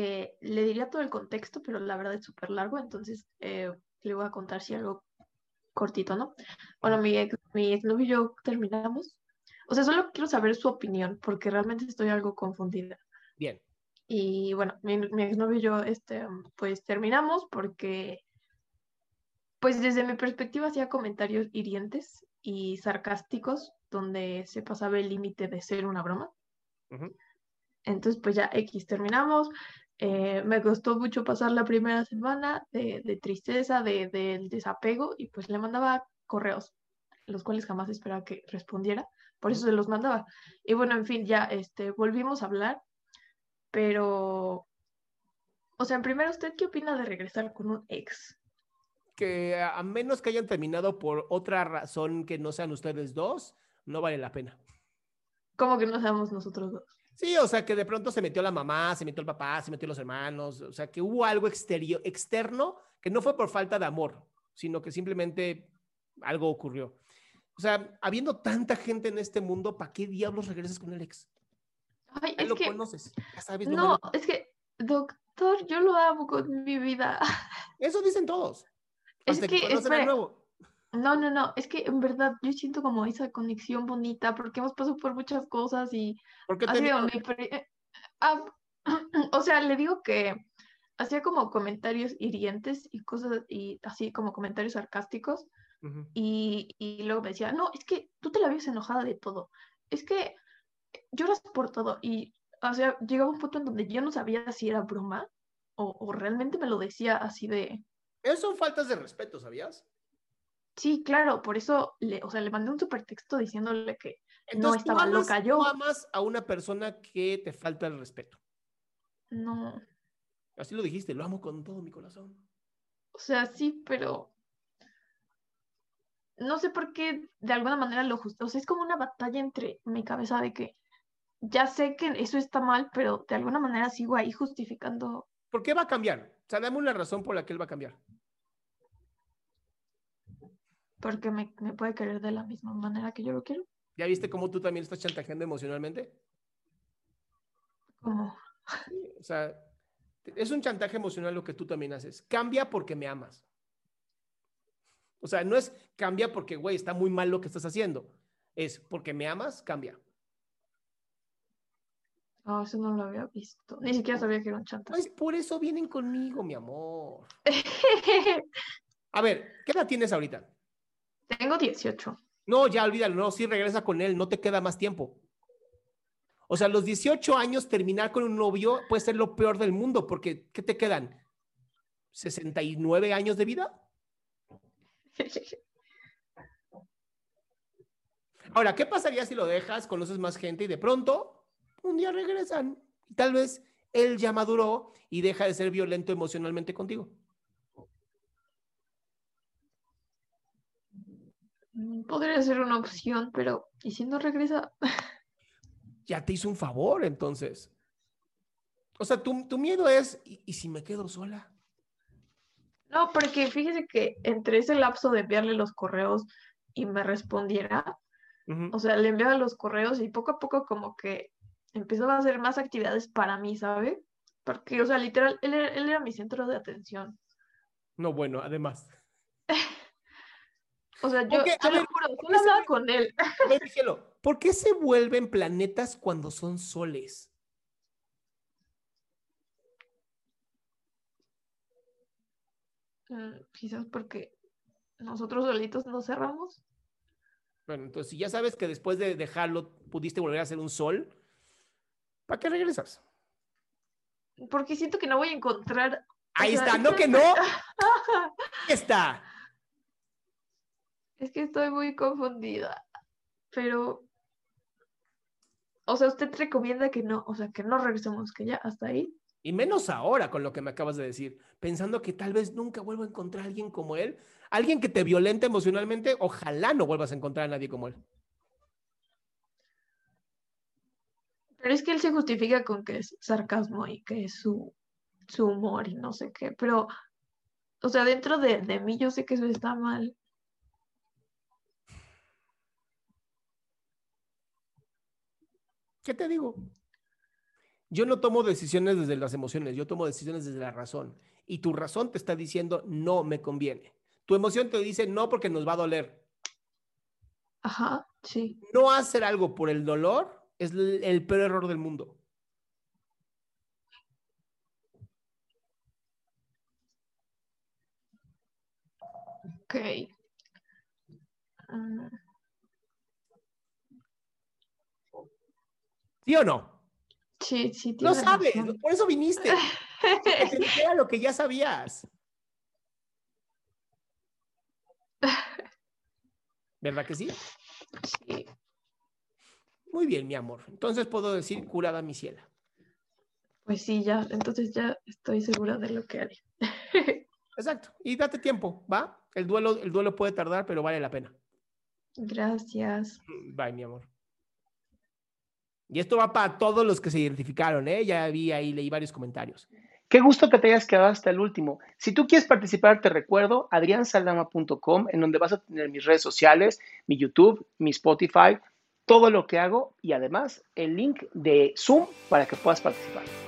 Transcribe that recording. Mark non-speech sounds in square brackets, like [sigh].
eh, le diría todo el contexto, pero la verdad es súper largo, entonces eh, le voy a contar si algo cortito, ¿no? Bueno, mi ex, mi exnovio y yo terminamos. O sea, solo quiero saber su opinión, porque realmente estoy algo confundida. Bien. Y bueno, mi, mi exnovio y yo, este, pues terminamos porque, pues desde mi perspectiva hacía comentarios hirientes y sarcásticos, donde se pasaba el límite de ser una broma. Ujú. Entonces, pues ya X terminamos. Eh, me costó mucho pasar la primera semana de, de tristeza, de, del desapego, y pues le mandaba correos, los cuales jamás esperaba que respondiera, por eso se los mandaba. Y bueno, en fin, ya este, volvimos a hablar, pero, o sea, en primero, ¿usted qué opina de regresar con un ex? Que a menos que hayan terminado por otra razón que no sean ustedes dos, no vale la pena. ¿Cómo que no seamos nosotros dos? Sí, o sea, que de pronto se metió la mamá, se metió el papá, se metió los hermanos, o sea, que hubo algo exterior, externo que no fue por falta de amor, sino que simplemente algo ocurrió. O sea, habiendo tanta gente en este mundo, ¿para qué diablos regresas con el ex? Ay, Ya es lo que, conoces, ya sabes. lo no, malo. es que, doctor, yo lo amo con mi vida. Eso dicen todos. Es Hasta que, conocen al espere, nuevo. No, no, no, es que en verdad yo siento como esa conexión bonita porque hemos pasado por muchas cosas y ¿Por qué ha sido mi eh, ah, [clears throat] o sea, le digo que hacía como comentarios hirientes y cosas y así como comentarios sarcásticos y, y luego me decía, no, es que tú te la vives enojada de todo, es que lloras por todo y, o sea, llegaba un punto en donde yo no sabía si era broma o, o realmente me lo decía así de... Esas son faltas de respeto, ¿sabías? Sí, claro, por eso le, o sea, le mandé un supertexto diciéndole que no Entonces, tú estaba amas- loca yo. tú amas a una persona que te falta el respeto. No, Así lo dijiste, lo amo con todo mi corazón. o sea, sí, pero no sé por qué de alguna manera lo justo. O sea, es como una batalla entre mi cabeza de que ya sé que eso está mal, pero de alguna manera sigo ahí justificando. ¿Por qué va a cambiar? O sea, dame una razón por la que él va a cambiar. Porque me, me puede querer de la misma manera que yo lo quiero. ¿Ya viste cómo tú también estás chantajeando emocionalmente? Como, Sí, o sea, es un chantaje emocional lo que tú también haces. Cambia porque me amas. O sea, no es cambia porque, güey, está muy mal lo que estás haciendo. Es porque me amas, cambia. no, eso no lo había visto. Ni siquiera sabía que era un chantaje. Pues por eso vienen conmigo, mi amor. [laughs] A ver, ¿qué edad tienes ahorita? Tengo 18. No, ya olvídalo, no, sí regresa con él, no te queda más tiempo. O sea, a los 18 años terminar con un novio puede ser lo peor del mundo, porque ¿qué te quedan? ¿69 años de vida? [laughs] Ahora, ¿qué pasaría si lo dejas, conoces más gente y de pronto un día regresan. Tal vez él ya maduró y deja de ser violento emocionalmente contigo. Podría ser una opción, pero ¿y si no regresa? [laughs] Ya te hizo un favor, entonces. O sea, tu, tu miedo es, ¿y, y si me quedo sola? No, porque fíjese que entre ese lapso de enviarle los correos y me respondiera, o sea, le enviaba los correos y poco a poco como que empezaba a hacer más actividades para mí, ¿sabe? Porque, o sea, literal, él era, él era mi centro de atención. No, bueno, además. [laughs] O sea, yo Ok, a te lo ver, juro, ¿por solo qué se hablaba ve- con él. A ver, cielo, ¿por qué se vuelven planetas cuando son soles? Mm, Quizás porque nosotros solitos nos cerramos. Bueno, entonces, si ya sabes que después de dejarlo pudiste volver a ser un sol, ¿para qué regresas? Porque siento que no voy a encontrar. o Ahí sea, está, es no que no. [laughs] Está. Es que estoy muy confundida. Pero. O sea, usted recomienda que no, o sea, que no regresemos, que ya hasta ahí. Y menos ahora con lo que me acabas de decir, pensando que tal vez nunca vuelvo a encontrar a alguien como él, alguien que te violente emocionalmente, ojalá no vuelvas a encontrar a nadie como él. Pero es que él se justifica con que es sarcasmo y que es su, su humor y no sé qué. Pero, o sea, dentro de, de mí yo sé que eso está mal. ¿Qué te digo? Yo no tomo decisiones desde las emociones, yo tomo decisiones desde la razón. Y tu razón te está diciendo no me conviene. Tu emoción te dice no porque nos va a doler. Ajá, sí. No hacer algo por el dolor es el el peor error del mundo. Ok. Mm, ¿Sí o no? sí, sí, No sabes, razón. por eso viniste. [laughs] Dijera lo que ya sabías. ¿Verdad que sí? Sí. Muy bien, mi amor. Entonces puedo decir curada mi ciela. Pues sí, ya, entonces ya estoy segura de lo que haré. [laughs] Exacto. Y date tiempo, ¿va? El duelo, el duelo puede tardar, pero vale la pena. Gracias. Bye, mi amor. Y esto va para todos los que se identificaron, ¿eh? Ya vi ahí, leí varios comentarios. Qué gusto que te hayas quedado hasta el último. Si tú quieres participar, te recuerdo adriansaldama.com, en donde vas a tener mis redes sociales, mi YouTube, mi Spotify, todo lo que hago y además el link de Zoom para que puedas participar.